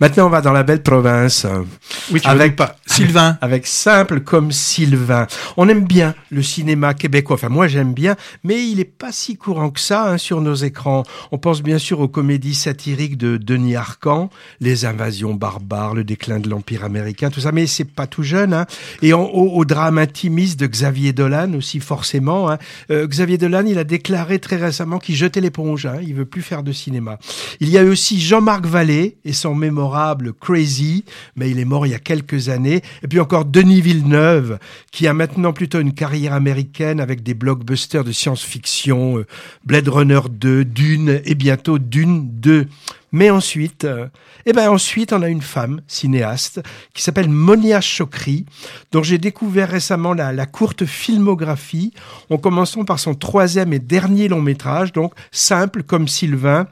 Maintenant, on va dans la belle province. Oui, tu avec pas. Sylvain. Avec simple comme Sylvain. On aime bien le cinéma québécois. Enfin, moi, j'aime bien, mais il est pas si courant que ça hein, sur nos écrans. On pense bien sûr aux comédies satiriques de Denis Arcan, les invasions barbares, le déclin de l'Empire américain, tout ça. Mais c'est pas tout jeune. Hein. Et au, au, drame intimiste de Xavier Dolan aussi, forcément. Hein. Euh, Xavier Dolan, il a déclaré très récemment qu'il jetait l'éponge. Hein. Il veut plus faire de cinéma. Il y a aussi Jean-Marc Vallée et son mémorable Crazy, mais il est mort il y a quelques années. Et puis encore Denis Villeneuve, qui a maintenant plutôt une carrière américaine avec des blockbusters de science-fiction, euh, Blade Runner 2, Dune et bientôt Dune 2. Mais ensuite, euh, eh ben ensuite, on a une femme cinéaste qui s'appelle Monia Chokri, dont j'ai découvert récemment la, la, courte filmographie, en commençant par son troisième et dernier long métrage, donc simple comme Sylvain,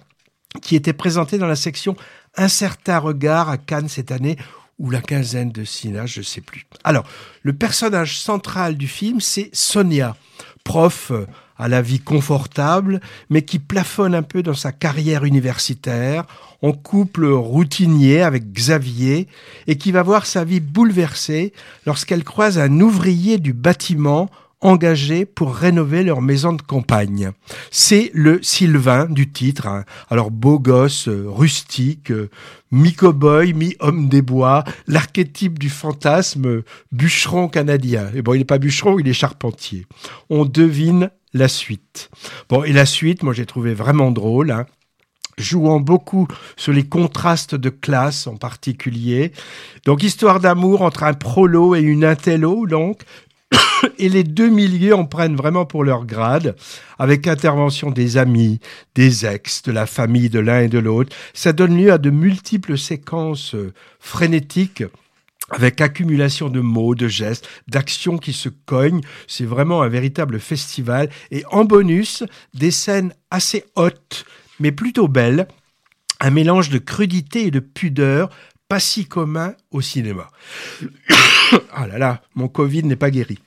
qui était présenté dans la section Un certain regard à Cannes cette année, ou la quinzaine de cinéastes, je sais plus. Alors, le personnage central du film, c'est Sonia, prof euh, à la vie confortable, mais qui plafonne un peu dans sa carrière universitaire, en couple routinier avec Xavier, et qui va voir sa vie bouleversée lorsqu'elle croise un ouvrier du bâtiment engagé pour rénover leur maison de campagne. C'est le Sylvain du titre. Hein. Alors beau gosse, euh, rustique, euh, mi-cowboy, mi-homme des bois, l'archétype du fantasme euh, bûcheron canadien. Et bon, il n'est pas bûcheron, il est charpentier. On devine la suite. Bon, et la suite, moi j'ai trouvé vraiment drôle. Hein jouant beaucoup sur les contrastes de classe en particulier. Donc histoire d'amour entre un prolo et une intello, donc et les deux milieux en prennent vraiment pour leur grade, avec intervention des amis, des ex, de la famille de l'un et de l'autre. Ça donne lieu à de multiples séquences euh, frénétiques avec accumulation de mots, de gestes, d'actions qui se cognent. C'est vraiment un véritable festival. Et en bonus, des scènes assez hautes, mais plutôt belles. Un mélange de crudité et de pudeur, pas si commun au cinéma. ah là là, mon Covid n'est pas guéri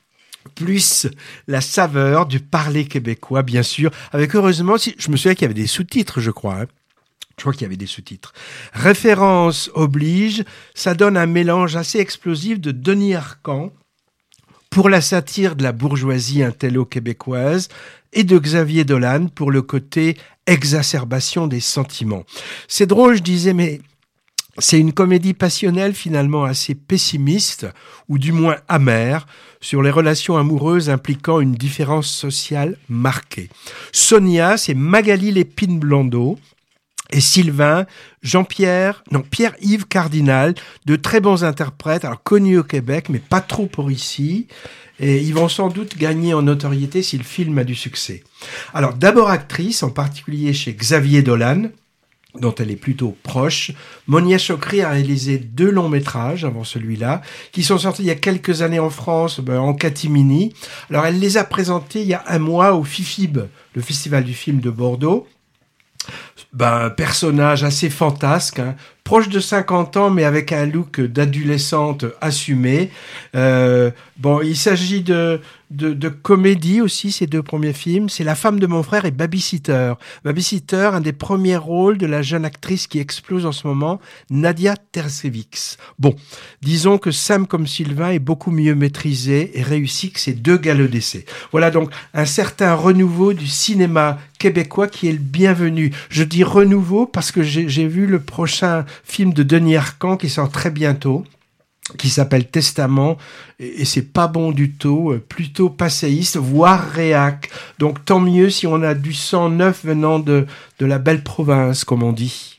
plus la saveur du parler québécois, bien sûr, avec heureusement, je me souviens qu'il y avait des sous-titres, je crois. Hein. Je crois qu'il y avait des sous-titres. Référence oblige, ça donne un mélange assez explosif de Denis Arcan pour la satire de la bourgeoisie intello-québécoise et de Xavier Dolan pour le côté exacerbation des sentiments. C'est drôle, je disais, mais c'est une comédie passionnelle finalement assez pessimiste, ou du moins amère, sur les relations amoureuses impliquant une différence sociale marquée. Sonia, c'est Magali Lépine Blondeau, et Sylvain, Jean-Pierre, non, Pierre-Yves Cardinal, de très bons interprètes, alors connus au Québec, mais pas trop pour ici. Et ils vont sans doute gagner en notoriété si le film a du succès. Alors d'abord actrice, en particulier chez Xavier Dolan, dont elle est plutôt proche. Monia Chokri a réalisé deux longs métrages avant celui-là, qui sont sortis il y a quelques années en France, ben, en catimini. Alors elle les a présentés il y a un mois au FIFIB, le Festival du film de Bordeaux. Ben, personnage assez fantasque, hein, proche de 50 ans, mais avec un look d'adolescente assumé. Euh, bon, il s'agit de, de, comédie aussi, ces deux premiers films. C'est La femme de mon frère et Babysitter. Babysitter, un des premiers rôles de la jeune actrice qui explose en ce moment, Nadia Tercevics. Bon, disons que Sam comme Sylvain est beaucoup mieux maîtrisé et réussi que ces deux galops d'essai. Voilà donc un certain renouveau du cinéma québécois qui est le bienvenu. Je dis renouveau parce que j'ai vu le prochain film de Denis Arcan qui sort très bientôt qui s'appelle Testament et, c'est pas bon du tout, euh, plutôt passéiste, voire réac. Donc tant mieux si on a du sang neuf venant de, de la belle province, comme on dit.